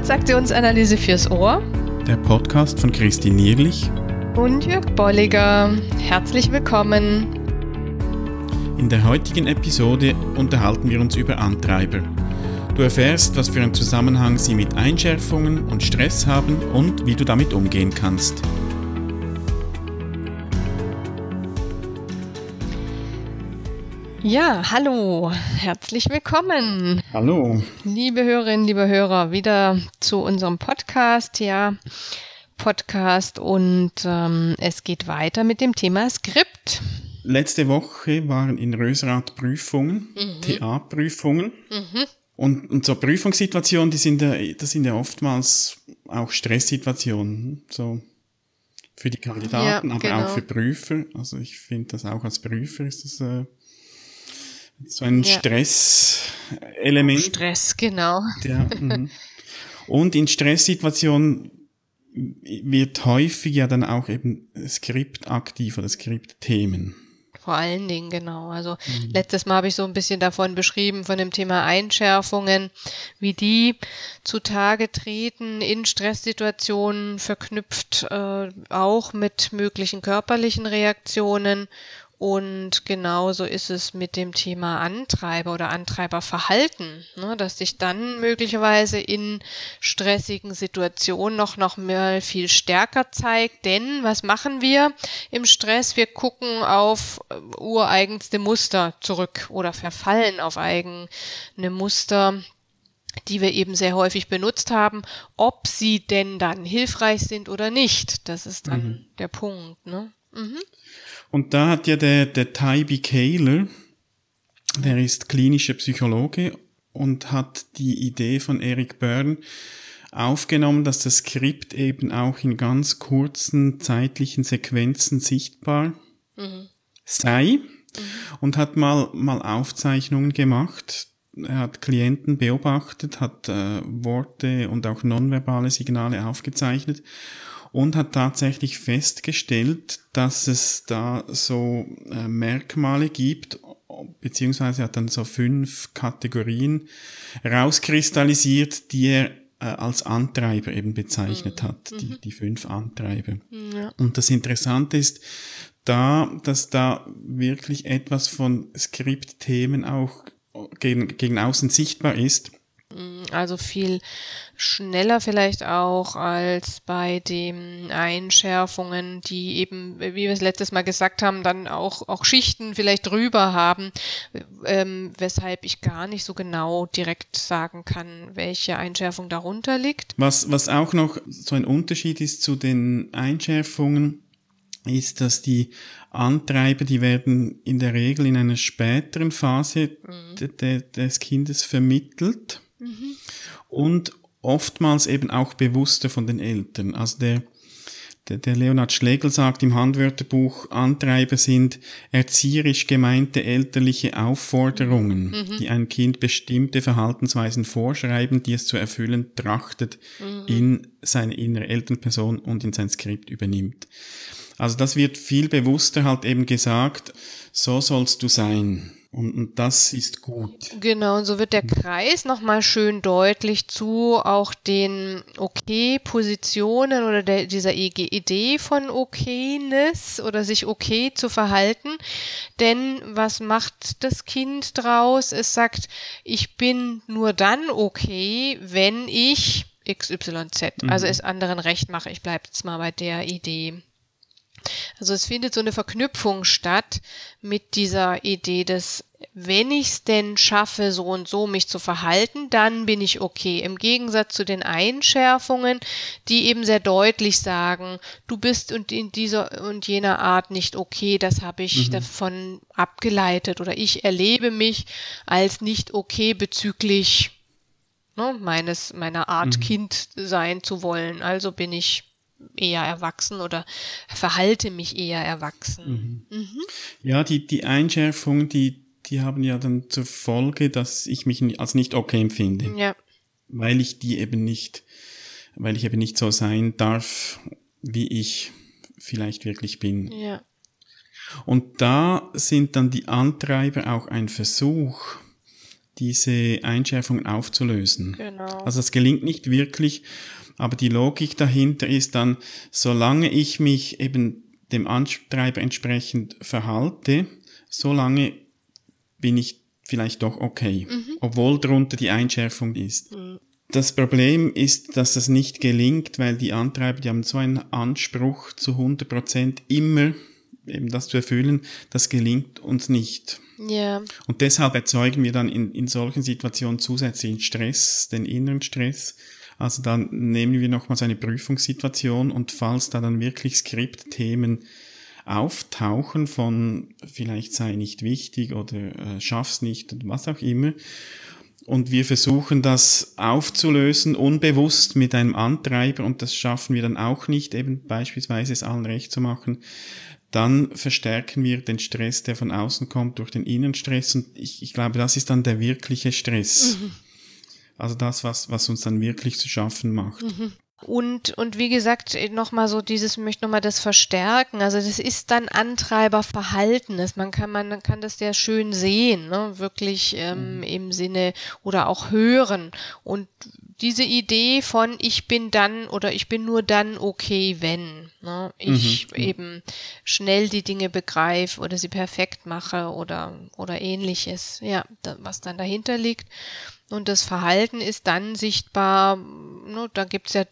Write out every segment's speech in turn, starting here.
Transaktionsanalyse fürs Ohr. Der Podcast von Christine Nierlich und Jörg Bolliger. Herzlich willkommen. In der heutigen Episode unterhalten wir uns über Antreiber. Du erfährst, was für einen Zusammenhang sie mit Einschärfungen und Stress haben und wie du damit umgehen kannst. Ja, hallo, herzlich willkommen. Hallo. Liebe Hörerinnen, liebe Hörer, wieder zu unserem Podcast, ja, Podcast und ähm, es geht weiter mit dem Thema Skript. Letzte Woche waren in Rösrath Prüfungen, mhm. TA-Prüfungen. Mhm. Und, und so Prüfungssituationen, die sind ja, das sind ja oftmals auch Stresssituationen, so für die Kandidaten, ja, aber genau. auch für Prüfer. Also ich finde das auch als Prüfer ist das äh, so ein ja. Stresselement. Stress, genau. Ja, mhm. und in Stresssituationen wird häufig ja dann auch eben Skript aktiv oder Skriptthemen. Vor allen Dingen, genau. Also mhm. letztes Mal habe ich so ein bisschen davon beschrieben, von dem Thema Einschärfungen, wie die zutage treten in Stresssituationen, verknüpft äh, auch mit möglichen körperlichen Reaktionen und genauso ist es mit dem Thema Antreiber oder Antreiberverhalten, ne, dass sich dann möglicherweise in stressigen Situationen noch, noch mal viel stärker zeigt. Denn was machen wir im Stress? Wir gucken auf äh, ureigenste Muster zurück oder verfallen auf eigene Muster, die wir eben sehr häufig benutzt haben, ob sie denn dann hilfreich sind oder nicht. Das ist dann mhm. der Punkt. Ne? Und da hat ja der, der Tybee Kahler, der ist klinischer Psychologe und hat die Idee von Eric Byrne aufgenommen, dass das Skript eben auch in ganz kurzen zeitlichen Sequenzen sichtbar mhm. sei mhm. und hat mal, mal Aufzeichnungen gemacht. Er hat Klienten beobachtet, hat äh, Worte und auch nonverbale Signale aufgezeichnet und hat tatsächlich festgestellt, dass es da so äh, Merkmale gibt, beziehungsweise hat dann so fünf Kategorien rauskristallisiert, die er äh, als Antreiber eben bezeichnet mhm. hat, die, mhm. die fünf Antreiber. Ja. Und das Interessante ist da, dass da wirklich etwas von Skriptthemen auch gegen, gegen außen sichtbar ist Mm, also viel schneller vielleicht auch als bei den Einschärfungen, die eben, wie wir es letztes Mal gesagt haben, dann auch, auch Schichten vielleicht drüber haben, ähm, weshalb ich gar nicht so genau direkt sagen kann, welche Einschärfung darunter liegt. Was, was auch noch so ein Unterschied ist zu den Einschärfungen, ist, dass die Antreiber, die werden in der Regel in einer späteren Phase mhm. de, de, des Kindes vermittelt. Mhm. Und oftmals eben auch bewusster von den Eltern. Also der, der, der Leonhard Schlegel sagt im Handwörterbuch, Antreiber sind erzieherisch gemeinte elterliche Aufforderungen, mhm. die ein Kind bestimmte Verhaltensweisen vorschreiben, die es zu erfüllen trachtet, mhm. in seine innere Elternperson und in sein Skript übernimmt. Also das wird viel bewusster halt eben gesagt, so sollst du sein. Und, und das ist gut. Genau, und so wird der Kreis nochmal schön deutlich zu auch den Okay-Positionen oder der, dieser Idee von Okayness oder sich okay zu verhalten. Denn was macht das Kind draus? Es sagt, ich bin nur dann okay, wenn ich XYZ, mhm. also es anderen recht mache. Ich bleibe jetzt mal bei der Idee. Also es findet so eine Verknüpfung statt mit dieser Idee des, wenn ich es denn schaffe, so und so mich zu verhalten, dann bin ich okay. Im Gegensatz zu den Einschärfungen, die eben sehr deutlich sagen, du bist und in dieser und jener Art nicht okay, das habe ich mhm. davon abgeleitet oder ich erlebe mich als nicht okay bezüglich ne, meines, meiner Art, mhm. Kind sein zu wollen. Also bin ich eher erwachsen oder verhalte mich eher erwachsen. Mhm. Mhm. Ja, die, die Einschärfung, die, die haben ja dann zur Folge, dass ich mich als nicht okay empfinde. Ja. Weil ich die eben nicht, weil ich eben nicht so sein darf, wie ich vielleicht wirklich bin. Ja. Und da sind dann die Antreiber auch ein Versuch, diese Einschärfungen aufzulösen. Genau. Also es gelingt nicht wirklich, aber die Logik dahinter ist dann, solange ich mich eben dem Antreiber entsprechend verhalte, solange bin ich vielleicht doch okay, mhm. obwohl darunter die Einschärfung ist. Mhm. Das Problem ist, dass das nicht gelingt, weil die Antreiber, die haben so einen Anspruch zu 100 Prozent immer eben das zu erfüllen, das gelingt uns nicht. Ja. Und deshalb erzeugen wir dann in, in solchen Situationen zusätzlichen Stress, den inneren Stress. Also dann nehmen wir nochmals eine Prüfungssituation und falls da dann wirklich Skriptthemen auftauchen von vielleicht sei nicht wichtig oder äh, schaff's nicht und was auch immer. Und wir versuchen das aufzulösen, unbewusst mit einem Antreiber und das schaffen wir dann auch nicht, eben beispielsweise es allen recht zu machen. Dann verstärken wir den Stress, der von außen kommt, durch den Innenstress und ich, ich glaube, das ist dann der wirkliche Stress. Mhm. Also das, was, was uns dann wirklich zu schaffen macht. Mhm. Und, und wie gesagt, nochmal so dieses, möchte nochmal das verstärken. Also das ist dann Antreiberverhalten. Man kann, man kann das sehr schön sehen, ne? wirklich ähm, mhm. im Sinne oder auch hören. Und diese Idee von ich bin dann oder ich bin nur dann okay, wenn ne? ich mhm. eben schnell die Dinge begreife oder sie perfekt mache oder, oder ähnliches, ja, was dann dahinter liegt. Und das Verhalten ist dann sichtbar, ne, da gibt's ja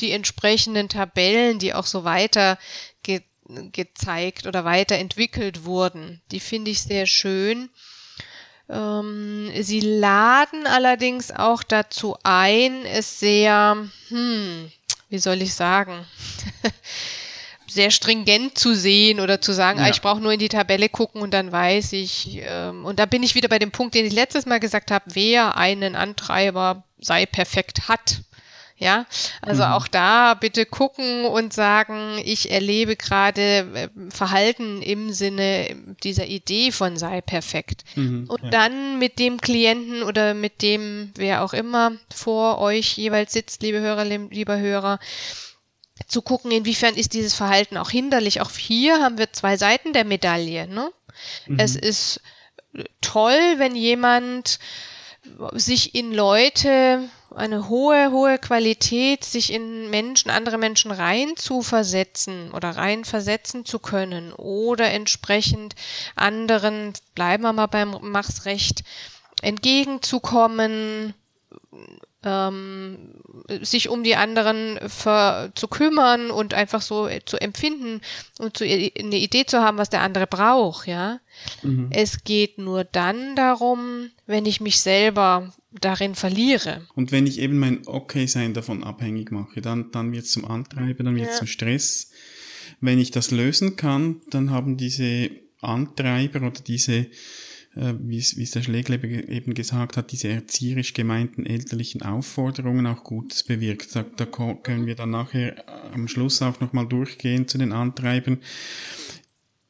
die entsprechenden Tabellen, die auch so weiter ge gezeigt oder weiterentwickelt wurden. Die finde ich sehr schön. Ähm, sie laden allerdings auch dazu ein, es sehr, hm, wie soll ich sagen, sehr stringent zu sehen oder zu sagen, ah, ja. ah, ich brauche nur in die Tabelle gucken und dann weiß ich. Ähm, und da bin ich wieder bei dem Punkt, den ich letztes Mal gesagt habe, wer einen Antreiber sei perfekt hat. Ja, also mhm. auch da bitte gucken und sagen, ich erlebe gerade äh, Verhalten im Sinne dieser Idee von sei perfekt. Mhm, und ja. dann mit dem Klienten oder mit dem, wer auch immer vor euch jeweils sitzt, liebe Hörer, lieber Hörer, zu gucken, inwiefern ist dieses Verhalten auch hinderlich. Auch hier haben wir zwei Seiten der Medaille. Ne? Mhm. Es ist toll, wenn jemand sich in Leute eine hohe, hohe Qualität, sich in Menschen, andere Menschen rein zu versetzen oder rein versetzen zu können oder entsprechend anderen, bleiben wir mal beim Mach's Recht, entgegenzukommen, ähm, sich um die anderen für, zu kümmern und einfach so zu empfinden und zu, eine Idee zu haben, was der andere braucht, ja. Mhm. Es geht nur dann darum, wenn ich mich selber darin verliere. Und wenn ich eben mein Okay-Sein davon abhängig mache, dann, dann wird es zum Antreiber, dann wird es ja. zum Stress. Wenn ich das lösen kann, dann haben diese Antreiber oder diese wie es, wie es der Schlegleber eben gesagt hat, diese erzieherisch gemeinten elterlichen Aufforderungen auch Gutes bewirkt. Da, da können wir dann nachher äh, am Schluss auch nochmal durchgehen zu den Antreibern.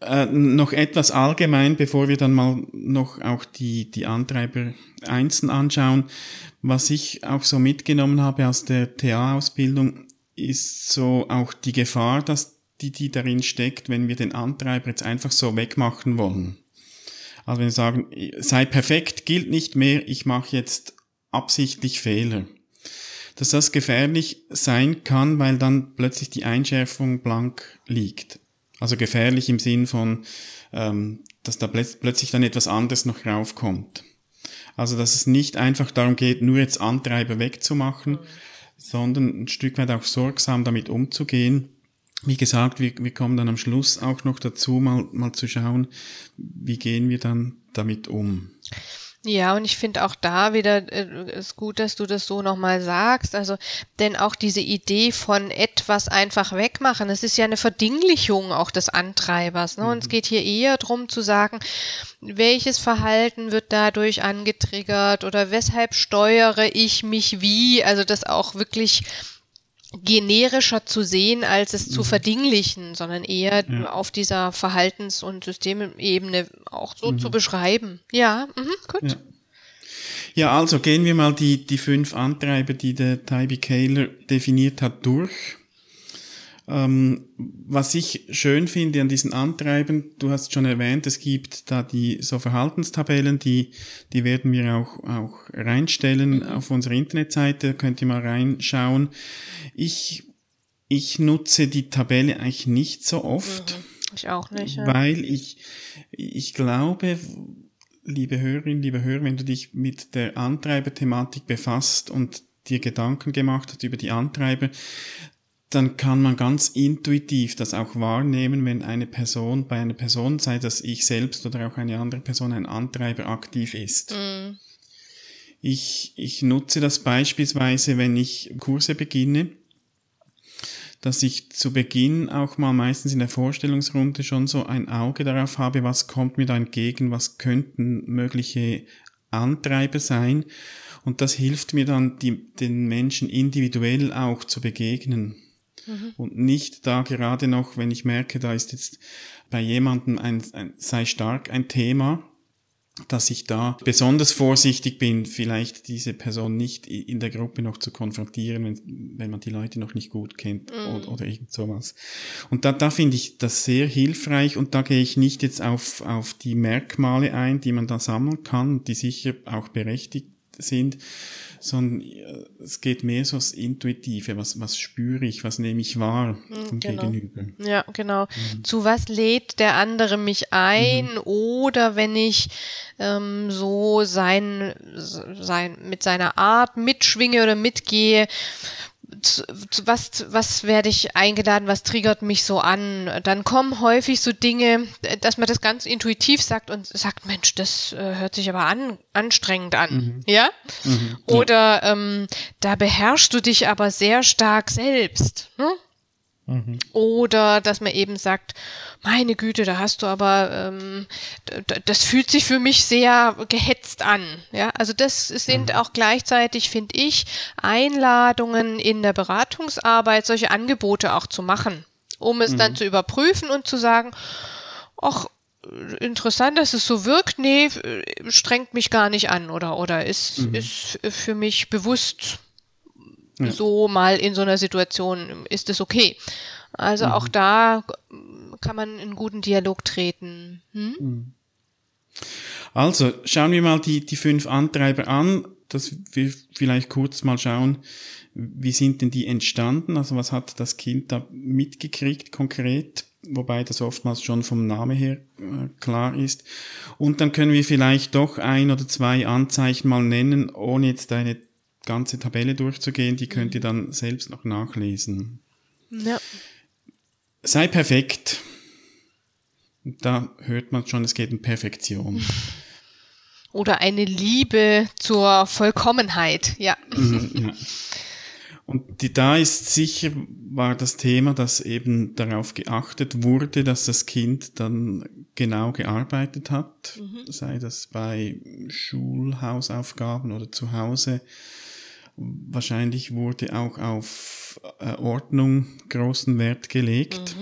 Äh, noch etwas allgemein, bevor wir dann mal noch auch die, die Antreiber einzeln anschauen. Was ich auch so mitgenommen habe aus der TA-Ausbildung, ist so auch die Gefahr, dass die, die darin steckt, wenn wir den Antreiber jetzt einfach so wegmachen wollen. Also wenn wir sagen, sei perfekt, gilt nicht mehr, ich mache jetzt absichtlich Fehler. Dass das gefährlich sein kann, weil dann plötzlich die Einschärfung blank liegt. Also gefährlich im Sinn von, ähm, dass da plötzlich dann etwas anderes noch raufkommt. Also dass es nicht einfach darum geht, nur jetzt Antreiber wegzumachen, sondern ein Stück weit auch sorgsam damit umzugehen wie gesagt, wir, wir kommen dann am Schluss auch noch dazu, mal, mal zu schauen, wie gehen wir dann damit um. Ja, und ich finde auch da wieder äh, ist gut, dass du das so nochmal sagst. Also, denn auch diese Idee von etwas einfach wegmachen, es ist ja eine Verdinglichung auch des Antreibers. Ne? Mhm. Und es mhm. geht hier eher darum zu sagen, welches Verhalten wird dadurch angetriggert oder weshalb steuere ich mich wie? Also, das auch wirklich generischer zu sehen, als es zu mhm. verdinglichen, sondern eher ja. auf dieser Verhaltens- und Systemebene auch so mhm. zu beschreiben. Ja, mhm, gut. Ja. ja. also gehen wir mal die, die fünf Antreiber, die der Tybee Kaler definiert hat, durch. Ähm, was ich schön finde an diesen Antreiben, du hast schon erwähnt, es gibt da die so Verhaltenstabellen, die, die werden wir auch, auch reinstellen auf unsere Internetseite, könnt ihr mal reinschauen. Ich, ich nutze die Tabelle eigentlich nicht so oft. Mhm. Ich auch nicht. Ja. Weil ich, ich glaube, liebe Hörerinnen, liebe Hörer, wenn du dich mit der Antreiberthematik befasst und dir Gedanken gemacht hast über die Antreiber, dann kann man ganz intuitiv das auch wahrnehmen, wenn eine Person bei einer Person, sei das ich selbst oder auch eine andere Person, ein Antreiber aktiv ist. Mhm. Ich, ich nutze das beispielsweise, wenn ich Kurse beginne, dass ich zu Beginn auch mal meistens in der Vorstellungsrunde schon so ein Auge darauf habe, was kommt mir da entgegen, was könnten mögliche Antreiber sein. Und das hilft mir dann, die, den Menschen individuell auch zu begegnen. Mhm. Und nicht da gerade noch, wenn ich merke, da ist jetzt bei jemandem ein, ein sei stark ein Thema, dass ich da besonders vorsichtig bin, vielleicht diese Person nicht in der Gruppe noch zu konfrontieren, wenn, wenn man die Leute noch nicht gut kennt Mhm. oder, oder irgend sowas. Und da, da finde ich das sehr hilfreich und da gehe ich nicht jetzt auf, auf die Merkmale ein, die man da sammeln kann, die sicher auch berechtigt sind, sondern äh, es geht mehr so das Intuitive, was, was spüre ich, was nehme ich wahr vom genau. Gegenüber. Ja, genau. Zu was lädt der andere mich ein? Oder wenn ich ähm, so sein, sein, mit seiner Art mitschwinge oder mitgehe, zu, zu was, was werde ich eingeladen, was triggert mich so an? Dann kommen häufig so Dinge, dass man das ganz intuitiv sagt und sagt, Mensch, das äh, hört sich aber an, anstrengend an. Ja? Mhm. Oder ähm, da beherrschst du dich aber sehr stark selbst. Ne? Mhm. Oder dass man eben sagt, meine Güte, da hast du aber, ähm, das fühlt sich für mich sehr gehetzt an. Ja, also das sind auch gleichzeitig, finde ich, Einladungen in der Beratungsarbeit, solche Angebote auch zu machen, um es dann zu überprüfen und zu sagen, ach, interessant, dass es so wirkt, nee, strengt mich gar nicht an oder, oder ist, ist für mich bewusst Ja. so mal in so einer Situation ist es okay. Also auch da kann man in guten Dialog treten. Hm? Also, schauen wir mal die, die fünf Antreiber an, dass wir vielleicht kurz mal schauen, wie sind denn die entstanden? Also, was hat das Kind da mitgekriegt konkret? Wobei das oftmals schon vom Namen her äh, klar ist. Und dann können wir vielleicht doch ein oder zwei Anzeichen mal nennen, ohne jetzt eine ganze Tabelle durchzugehen. Die könnt ihr dann selbst noch nachlesen. Ja. Sei perfekt. Da hört man schon, es geht um Perfektion. Oder eine Liebe zur Vollkommenheit. Ja. Mhm, ja. Und die, da ist sicher, war das Thema, dass eben darauf geachtet wurde, dass das Kind dann genau gearbeitet hat, sei das bei Schulhausaufgaben oder zu Hause. Wahrscheinlich wurde auch auf äh, Ordnung großen Wert gelegt.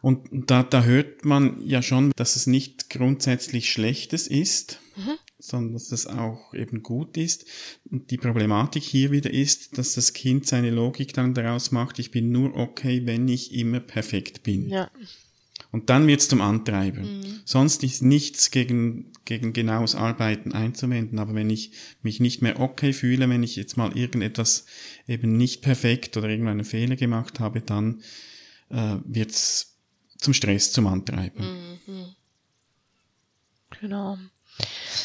Und da, da hört man ja schon, dass es nicht grundsätzlich Schlechtes ist, sondern dass es auch eben gut ist. Und die Problematik hier wieder ist, dass das Kind seine Logik dann daraus macht, ich bin nur okay, wenn ich immer perfekt bin. Ja. Und dann wird's zum Antreiber. Sonst ist nichts gegen, gegen genaues Arbeiten einzuwenden. Aber wenn ich mich nicht mehr okay fühle, wenn ich jetzt mal irgendetwas eben nicht perfekt oder irgendeinen Fehler gemacht habe, dann äh, wird's zum Stress, zum Antreiber. Genau.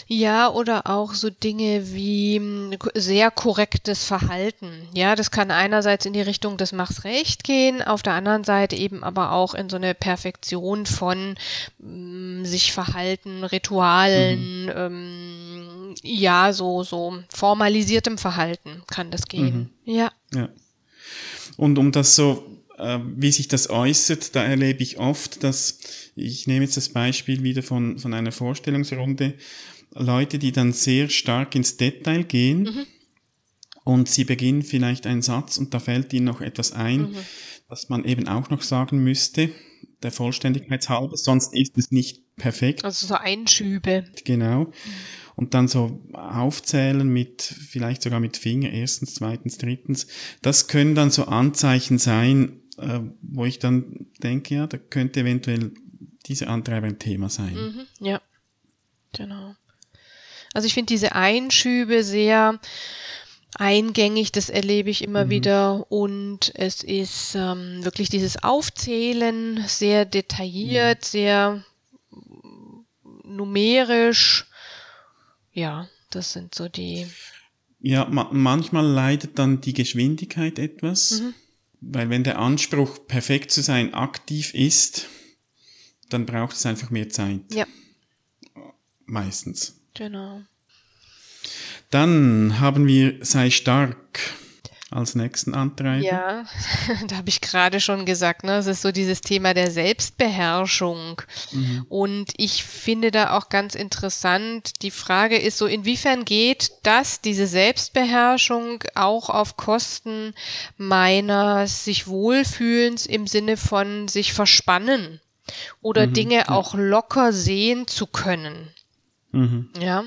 Ja, oder auch so Dinge wie mh, sehr korrektes Verhalten. Ja, das kann einerseits in die Richtung des Machs recht gehen, auf der anderen Seite eben aber auch in so eine Perfektion von mh, sich Verhalten, Ritualen, ähm, ja, so, so formalisiertem Verhalten kann das gehen. Ja. Ja. Und um das so, wie sich das äußert, da erlebe ich oft, dass, ich nehme jetzt das Beispiel wieder von, von einer Vorstellungsrunde, Leute, die dann sehr stark ins Detail gehen und sie beginnen vielleicht einen Satz und da fällt ihnen noch etwas ein, was man eben auch noch sagen müsste, der Vollständigkeit halber, sonst ist es nicht perfekt. Also so Einschübe. Genau. und dann so aufzählen mit, vielleicht sogar mit Finger, erstens, zweitens, drittens. Das können dann so Anzeichen sein, äh, wo ich dann denke, ja, da könnte eventuell dieser Antreiber ein Thema sein. Mhm, ja, genau. Also ich finde diese Einschübe sehr eingängig, das erlebe ich immer mhm. wieder. Und es ist ähm, wirklich dieses Aufzählen sehr detailliert, mhm. sehr numerisch. Ja, das sind so die. Ja, ma manchmal leidet dann die Geschwindigkeit etwas, mhm. Weil wenn der Anspruch, perfekt zu sein, aktiv ist, dann braucht es einfach mehr Zeit. Ja. Meistens. Genau. Dann haben wir Sei stark als nächsten Antreiber. Ja, da habe ich gerade schon gesagt, ne, es ist so dieses Thema der Selbstbeherrschung. Mhm. Und ich finde da auch ganz interessant, die Frage ist so, inwiefern geht das, diese Selbstbeherrschung, auch auf Kosten meiner sich Wohlfühlens im Sinne von sich verspannen oder mhm, Dinge ja. auch locker sehen zu können? Mhm. Ja,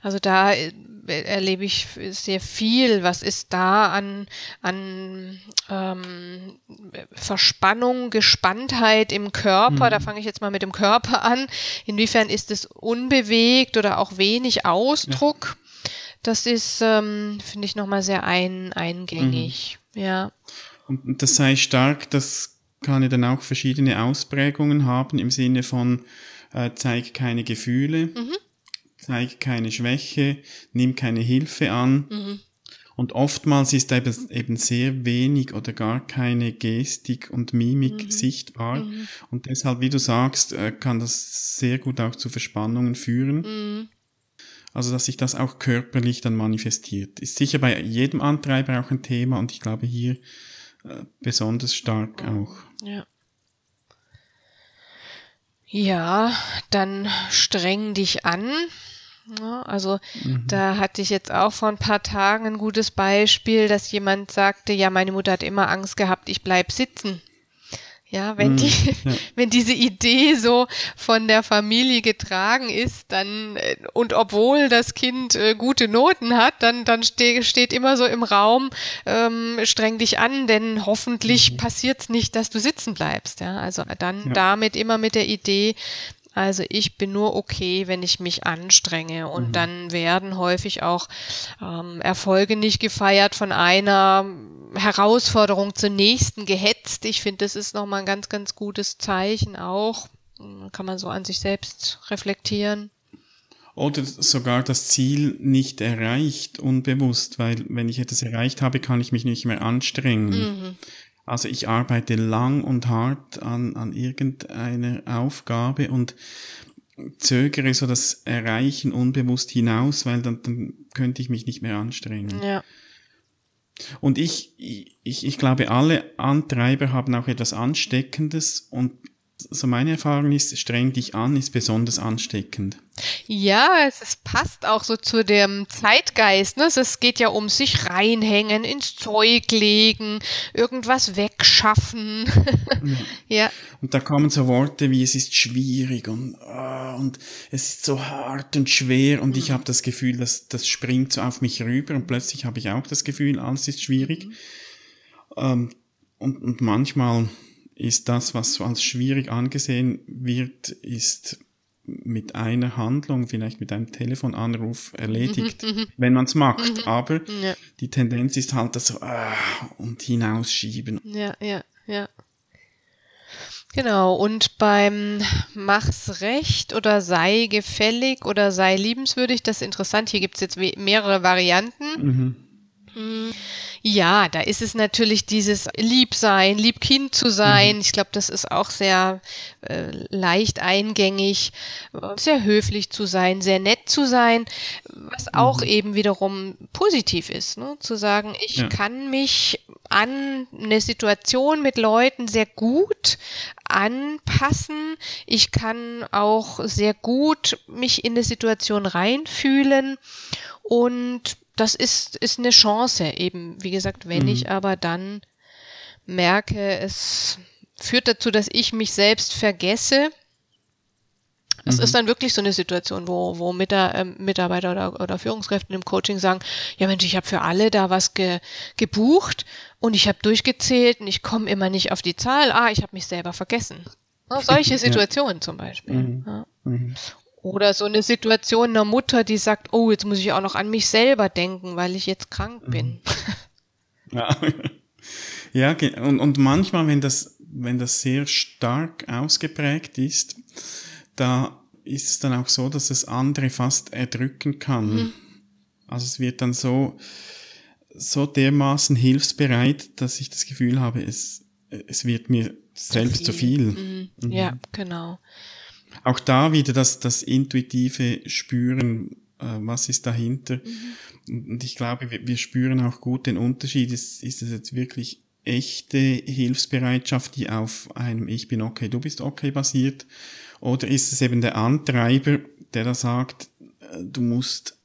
also da äh, erlebe ich sehr viel. Was ist da an, an ähm, Verspannung, Gespanntheit im Körper? Mhm. Da fange ich jetzt mal mit dem Körper an. Inwiefern ist es unbewegt oder auch wenig Ausdruck? Ja. Das ist, ähm, finde ich, nochmal sehr ein, eingängig. Mhm. Ja. Und das sei stark, das kann ja dann auch verschiedene Ausprägungen haben im Sinne von äh, zeig keine Gefühle. Mhm zeig keine Schwäche, nimm keine Hilfe an. Mhm. Und oftmals ist eben, sehr wenig oder gar keine Gestik und Mimik mhm. sichtbar. Mhm. Und deshalb, wie du sagst, äh, kann das sehr gut auch zu Verspannungen führen. Mhm. Also, dass sich das auch körperlich dann manifestiert. Ist sicher bei jedem Antreiber auch ein Thema und ich glaube hier äh, besonders stark auch. Ja. Ja, dann streng dich an. Ja, also mhm. da hatte ich jetzt auch vor ein paar Tagen ein gutes Beispiel, dass jemand sagte, ja, meine Mutter hat immer Angst gehabt, ich bleib sitzen. Ja, wenn mhm, die, ja. wenn diese Idee so von der Familie getragen ist, dann äh, und obwohl das Kind äh, gute Noten hat, dann dann ste steht immer so im Raum, ähm, streng dich an, denn hoffentlich mhm. passiert's nicht, dass du sitzen bleibst. Ja, also dann ja. damit immer mit der Idee, also ich bin nur okay, wenn ich mich anstrenge. Und mhm. dann werden häufig auch ähm, Erfolge nicht gefeiert von einer Herausforderung zur nächsten gehetzt. Ich finde, das ist nochmal ein ganz, ganz gutes Zeichen auch. Kann man so an sich selbst reflektieren. Oder sogar das Ziel nicht erreicht, unbewusst, weil wenn ich etwas erreicht habe, kann ich mich nicht mehr anstrengen. Mhm. Also ich arbeite lang und hart an, an irgendeiner Aufgabe und zögere so das Erreichen unbewusst hinaus, weil dann, dann könnte ich mich nicht mehr anstrengen. Ja. Und ich, ich, ich glaube, alle Antreiber haben auch etwas Ansteckendes und so meine Erfahrung ist, streng dich an, ist besonders ansteckend. Ja, es ist, passt auch so zu dem Zeitgeist. Ne? Es geht ja um sich reinhängen, ins Zeug legen, irgendwas wegschaffen. ja. ja. Und da kommen so Worte wie es ist schwierig und, oh, und es ist so hart und schwer und mhm. ich habe das Gefühl, dass das springt so auf mich rüber und plötzlich habe ich auch das Gefühl, alles ist schwierig. Mhm. Ähm, und, und manchmal ist das, was so als schwierig angesehen wird, ist mit einer Handlung, vielleicht mit einem Telefonanruf erledigt, mhm, mhm. wenn man es macht. Mhm. Aber ja. die Tendenz ist halt das so ah, und hinausschieben. Ja, ja, ja. Genau, und beim Mach's recht oder sei gefällig oder sei liebenswürdig, das ist interessant, hier gibt es jetzt mehrere Varianten. Mhm. Ja, da ist es natürlich dieses Liebsein, Liebkind zu sein. Mhm. Ich glaube, das ist auch sehr äh, leicht eingängig, sehr höflich zu sein, sehr nett zu sein, was auch mhm. eben wiederum positiv ist, ne? zu sagen, ich ja. kann mich an eine Situation mit Leuten sehr gut anpassen. Ich kann auch sehr gut mich in eine Situation reinfühlen und das ist, ist eine Chance eben. Wie gesagt, wenn mhm. ich aber dann merke, es führt dazu, dass ich mich selbst vergesse, Das mhm. ist dann wirklich so eine Situation, wo, wo äh, Mitarbeiter oder, oder Führungskräfte im Coaching sagen, ja Mensch, ich habe für alle da was ge, gebucht und ich habe durchgezählt und ich komme immer nicht auf die Zahl. Ah, ich habe mich selber vergessen. Ja, solche Situationen ja. zum Beispiel. Mhm. Ja. Mhm. Oder so eine Situation einer Mutter, die sagt, oh, jetzt muss ich auch noch an mich selber denken, weil ich jetzt krank bin. Mhm. Ja, ja und, und manchmal, wenn das, wenn das sehr stark ausgeprägt ist, da ist es dann auch so, dass es andere fast erdrücken kann. Mhm. Also es wird dann so, so dermaßen hilfsbereit, dass ich das Gefühl habe, es, es wird mir selbst zu viel. Zu viel. Mhm. Mhm. Ja, genau. Auch da wieder das, das intuitive Spüren, äh, was ist dahinter. Mhm. Und ich glaube, wir, wir, spüren auch gut den Unterschied. Ist, ist es jetzt wirklich echte Hilfsbereitschaft, die auf einem Ich bin okay, du bist okay basiert? Oder ist es eben der Antreiber, der da sagt, äh, du musst,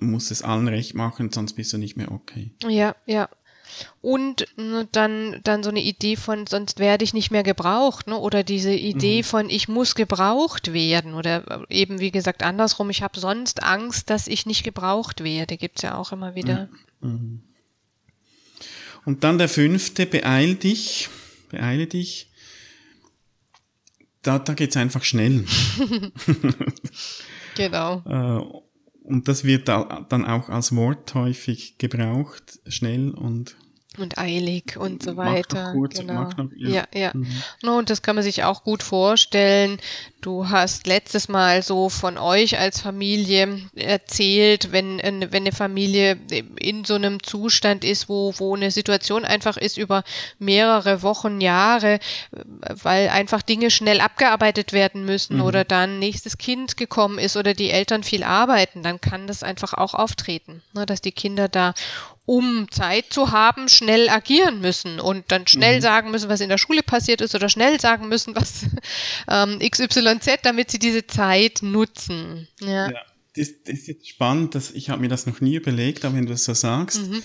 musst es allen recht machen, sonst bist du nicht mehr okay? Ja, ja. Und ne, dann, dann so eine Idee von, sonst werde ich nicht mehr gebraucht, ne? oder diese Idee mhm. von, ich muss gebraucht werden, oder eben wie gesagt andersrum, ich habe sonst Angst, dass ich nicht gebraucht werde, gibt's ja auch immer wieder. Mhm. Und dann der fünfte, beeil dich, beeile dich da, da geht's einfach schnell. genau. Und das wird dann auch als Wort häufig gebraucht, schnell und und eilig und so weiter. Kurz, genau. Noch, ja, ja. ja. Mhm. No, und das kann man sich auch gut vorstellen. Du hast letztes Mal so von euch als Familie erzählt, wenn, wenn eine Familie in so einem Zustand ist, wo, wo eine Situation einfach ist über mehrere Wochen, Jahre, weil einfach Dinge schnell abgearbeitet werden müssen mhm. oder dann nächstes Kind gekommen ist oder die Eltern viel arbeiten, dann kann das einfach auch auftreten, ne, dass die Kinder da um Zeit zu haben, schnell agieren müssen und dann schnell mhm. sagen müssen, was in der Schule passiert ist oder schnell sagen müssen, was ähm, XYZ, damit sie diese Zeit nutzen. Ja. ja das, das ist jetzt spannend, dass ich habe mir das noch nie überlegt, aber wenn du das so sagst, mhm.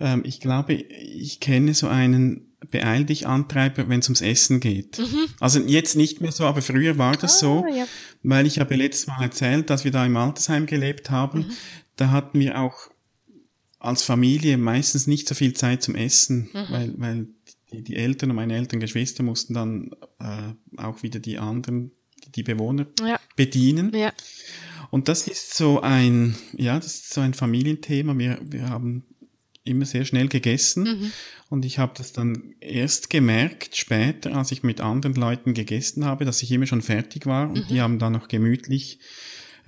ähm, ich glaube, ich kenne so einen Beeil dich Antreiber, wenn es ums Essen geht. Mhm. Also jetzt nicht mehr so, aber früher war das ah, so, ja. weil ich habe letztes Mal erzählt, dass wir da im Altersheim gelebt haben. Mhm. Da hatten wir auch als Familie meistens nicht so viel Zeit zum Essen, mhm. weil, weil die, die Eltern und meine Eltern, Geschwister mussten dann äh, auch wieder die anderen, die Bewohner ja. bedienen. Ja. Und das ist so ein, ja, das ist so ein Familienthema. Wir, wir haben immer sehr schnell gegessen mhm. und ich habe das dann erst gemerkt später, als ich mit anderen Leuten gegessen habe, dass ich immer schon fertig war und mhm. die haben dann noch gemütlich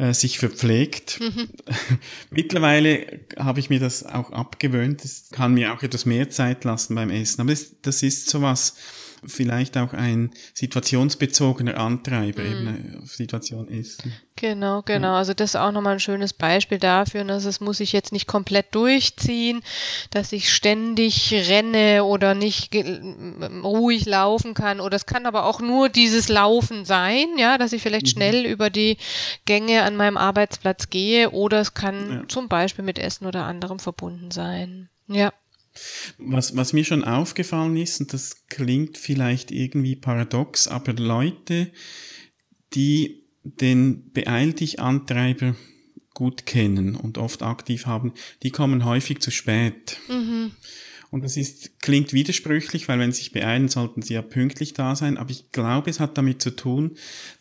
äh, sich verpflegt. Mhm. Mittlerweile habe ich mir das auch abgewöhnt. Es kann mir auch etwas mehr Zeit lassen beim Essen. Aber das, das ist sowas, vielleicht auch ein situationsbezogener Antreiber, mhm. eben auf Situation ist. Genau, genau. Also das ist auch nochmal ein schönes Beispiel dafür. dass es muss ich jetzt nicht komplett durchziehen, dass ich ständig renne oder nicht ruhig laufen kann. Oder es kann aber auch nur dieses Laufen sein, ja, dass ich vielleicht mhm. schnell über die Gänge an meinem Arbeitsplatz gehe. Oder es kann ja. zum Beispiel mit Essen oder anderem verbunden sein. Ja. Was, was mir schon aufgefallen ist, und das klingt vielleicht irgendwie paradox, aber Leute, die den Beeil dich Antreiber gut kennen und oft aktiv haben, die kommen häufig zu spät. Mhm. Und das ist, klingt widersprüchlich, weil wenn sie sich beeilen, sollten sie ja pünktlich da sein. Aber ich glaube, es hat damit zu tun,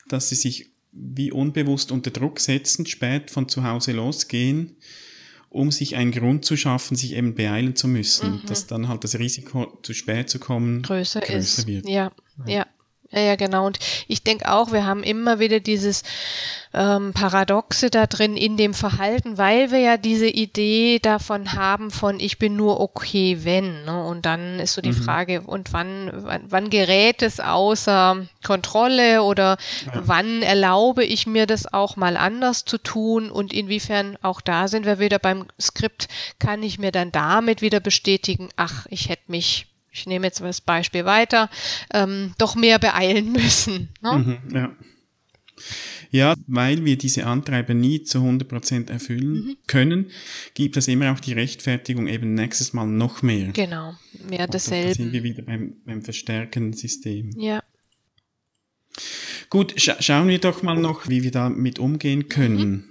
dass sie sich wie unbewusst unter Druck setzen, spät von zu Hause losgehen um sich einen Grund zu schaffen, sich eben beeilen zu müssen, mhm. dass dann halt das Risiko, zu spät zu kommen, größer, größer ist. wird. Ja, ja. ja. Ja, ja, genau. Und ich denke auch, wir haben immer wieder dieses ähm, Paradoxe da drin in dem Verhalten, weil wir ja diese Idee davon haben von ich bin nur okay, wenn. Ne? Und dann ist so die mhm. Frage, und wann, wann, wann gerät es außer Kontrolle oder ja. wann erlaube ich mir das auch mal anders zu tun und inwiefern auch da sind wir wieder beim Skript, kann ich mir dann damit wieder bestätigen, ach, ich hätte mich ich nehme jetzt das Beispiel weiter, ähm, doch mehr beeilen müssen. Ne? Mhm, ja. Ja, weil wir diese Antreiber nie zu 100% erfüllen mhm. können, gibt es immer auch die Rechtfertigung, eben nächstes Mal noch mehr. Genau, mehr dasselbe. Da sind wir wieder beim, beim verstärkenden System. Ja. Gut, scha schauen wir doch mal noch, wie wir damit umgehen können. Mhm.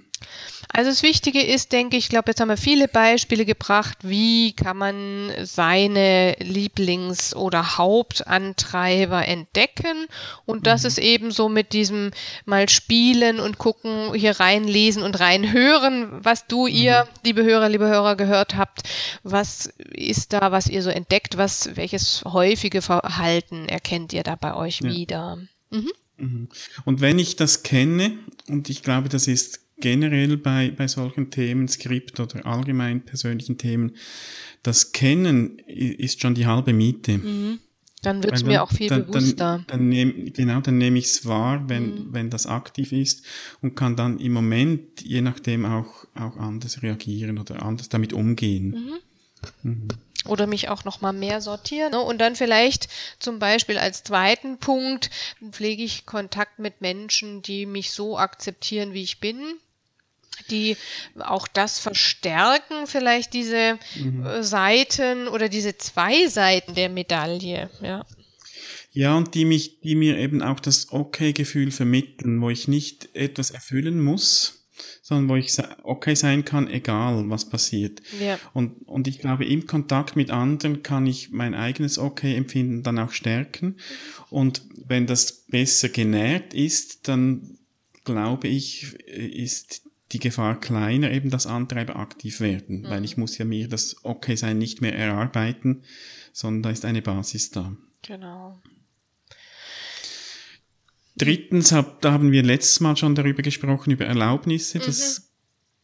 Also das Wichtige ist, denke ich, ich glaube, jetzt haben wir viele Beispiele gebracht, wie kann man seine Lieblings- oder Hauptantreiber entdecken. Und das mhm. ist eben so mit diesem mal spielen und gucken, hier reinlesen und reinhören, was du, mhm. ihr, liebe Hörer, liebe Hörer, gehört habt. Was ist da, was ihr so entdeckt? Was, welches häufige Verhalten erkennt ihr da bei euch ja. wieder? Mhm. mhm. Und wenn ich das kenne, und ich glaube, das ist generell bei, bei solchen Themen, Skript oder allgemein persönlichen Themen, das Kennen ist schon die halbe Miete. Mhm. Dann wird es mir auch viel dann, bewusster. Dann, dann nehm, genau, dann nehme ich es wahr, wenn, mhm. wenn das aktiv ist und kann dann im Moment, je nachdem, auch, auch anders reagieren oder anders damit umgehen. Mhm. Mhm. Oder mich auch noch mal mehr sortieren. Ne? Und dann vielleicht zum Beispiel als zweiten Punkt pflege ich Kontakt mit Menschen, die mich so akzeptieren, wie ich bin die auch das verstärken, vielleicht diese mhm. Äh, Seiten oder diese zwei Seiten der Medaille, ja. Ja, und die mich, die mir eben auch das Okay-Gefühl vermitteln, wo ich nicht etwas erfüllen muss, sondern wo ich okay sein kann, egal was passiert. Ja. Und, und ich glaube, im Kontakt mit anderen kann ich mein eigenes Okay-Empfinden dann auch stärken. Und wenn das besser genährt ist, dann glaube ich, ist die Gefahr kleiner, eben dass Antreiber aktiv werden, mhm. weil ich muss ja mir das Okay-Sein nicht mehr erarbeiten, sondern da ist eine Basis da. Genau. Drittens, hab, da haben wir letztes Mal schon darüber gesprochen, über Erlaubnisse. Mhm. Das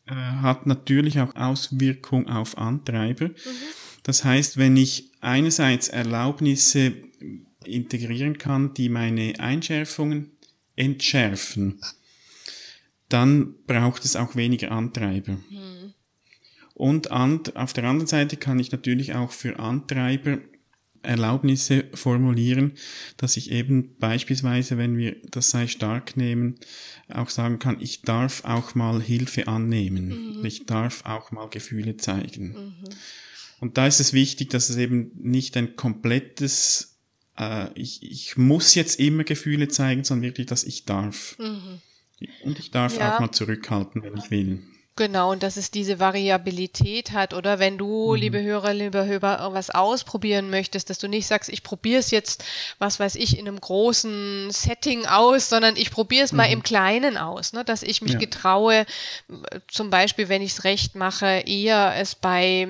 äh, hat natürlich auch Auswirkung auf Antreiber. Mhm. Das heißt, wenn ich einerseits Erlaubnisse integrieren kann, die meine Einschärfungen entschärfen, dann braucht es auch weniger Antreiber. Mhm. Und an, auf der anderen Seite kann ich natürlich auch für Antreiber Erlaubnisse formulieren, dass ich eben beispielsweise, wenn wir das sei stark nehmen, auch sagen kann, ich darf auch mal Hilfe annehmen. Mhm. Ich darf auch mal Gefühle zeigen. Mhm. Und da ist es wichtig, dass es eben nicht ein komplettes, äh, ich, ich muss jetzt immer Gefühle zeigen, sondern wirklich, dass ich darf. Mhm. Und ich darf ja. auch mal zurückhalten, wenn ich will. Genau, und dass es diese Variabilität hat, oder wenn du, mhm. liebe Hörer, liebe Hörer, was ausprobieren möchtest, dass du nicht sagst, ich probiere es jetzt, was weiß ich, in einem großen Setting aus, sondern ich probiere es mhm. mal im Kleinen aus, ne? dass ich mich ja. getraue, zum Beispiel, wenn ich es recht mache, eher es bei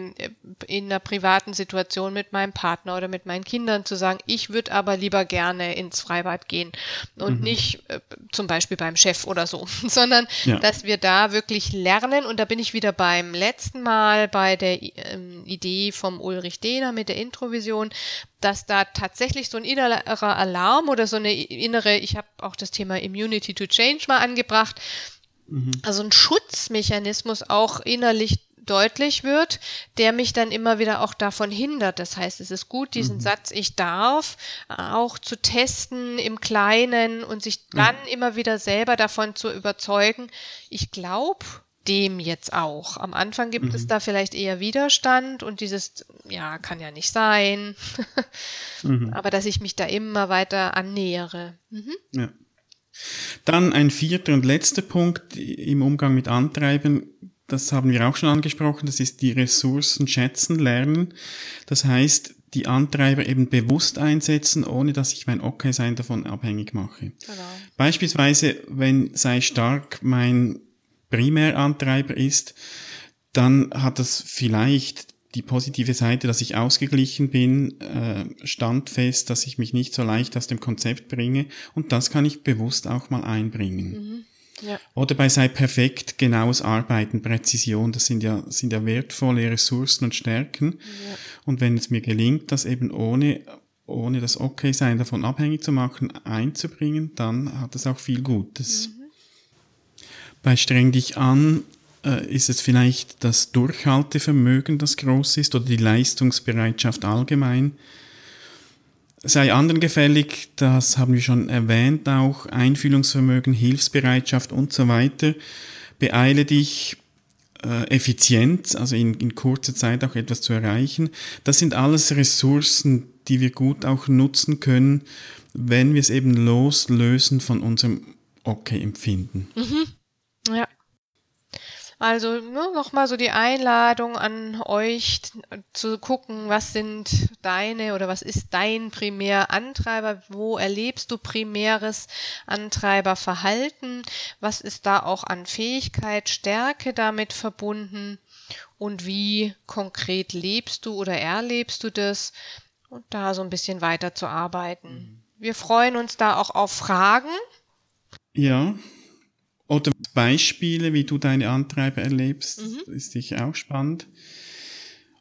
in einer privaten Situation mit meinem Partner oder mit meinen Kindern zu sagen, ich würde aber lieber gerne ins Freibad gehen und mhm. nicht äh, zum Beispiel beim Chef oder so, sondern ja. dass wir da wirklich lernen, lernen. Und da bin ich wieder beim letzten Mal bei der ähm, Idee vom Ulrich Dehner mit der Introvision, dass da tatsächlich so ein innerer Alarm oder so eine innere, ich habe auch das Thema Immunity to Change mal angebracht, mhm. also ein Schutzmechanismus auch innerlich deutlich wird, der mich dann immer wieder auch davon hindert. Das heißt, es ist gut, diesen mhm. Satz ich darf auch zu testen im Kleinen und sich dann mhm. immer wieder selber davon zu überzeugen, ich glaube dem jetzt auch. Am Anfang gibt mhm. es da vielleicht eher Widerstand und dieses, ja, kann ja nicht sein. mhm. Aber dass ich mich da immer weiter annähere. Mhm. Ja. Dann ein vierter und letzter Punkt im Umgang mit Antreiben, das haben wir auch schon angesprochen, das ist die Ressourcen schätzen lernen. Das heißt, die Antreiber eben bewusst einsetzen, ohne dass ich mein Okay-Sein davon abhängig mache. Genau. Beispielsweise, wenn sei stark mein Primärantreiber ist, dann hat das vielleicht die positive Seite, dass ich ausgeglichen bin, äh, standfest, dass ich mich nicht so leicht aus dem Konzept bringe und das kann ich bewusst auch mal einbringen. Mhm. Ja. Oder bei sei perfekt genaues Arbeiten, Präzision, das sind ja, sind ja wertvolle Ressourcen und Stärken. Ja. Und wenn es mir gelingt, das eben ohne, ohne das Okay-Sein davon abhängig zu machen, einzubringen, dann hat es auch viel Gutes. Mhm. Bei Streng dich an äh, ist es vielleicht das Durchhaltevermögen, das groß ist, oder die Leistungsbereitschaft allgemein. Sei anderen gefällig, das haben wir schon erwähnt, auch Einfühlungsvermögen, Hilfsbereitschaft und so weiter. Beeile dich, äh, Effizienz, also in, in kurzer Zeit auch etwas zu erreichen. Das sind alles Ressourcen, die wir gut auch nutzen können, wenn wir es eben loslösen von unserem Okay-Empfinden. Mhm. Also nur noch mal so die Einladung an euch zu gucken, was sind deine oder was ist dein Primärantreiber, wo erlebst du primäres Antreiberverhalten, was ist da auch an Fähigkeit, Stärke damit verbunden? Und wie konkret lebst du oder erlebst du das? Und da so ein bisschen weiter zu arbeiten. Wir freuen uns da auch auf Fragen. Ja, oder Beispiele, wie du deine Antreiber erlebst, mhm. ist sicher auch spannend.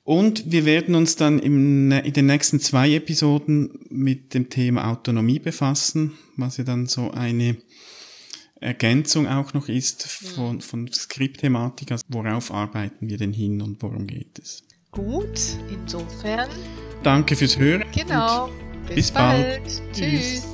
Und wir werden uns dann im, in den nächsten zwei Episoden mit dem Thema Autonomie befassen, was ja dann so eine Ergänzung auch noch ist von, von Skriptthematik. Also worauf arbeiten wir denn hin und worum geht es? Gut, insofern. Danke fürs Hören. Genau. Bis, bis bald. bald. Tschüss.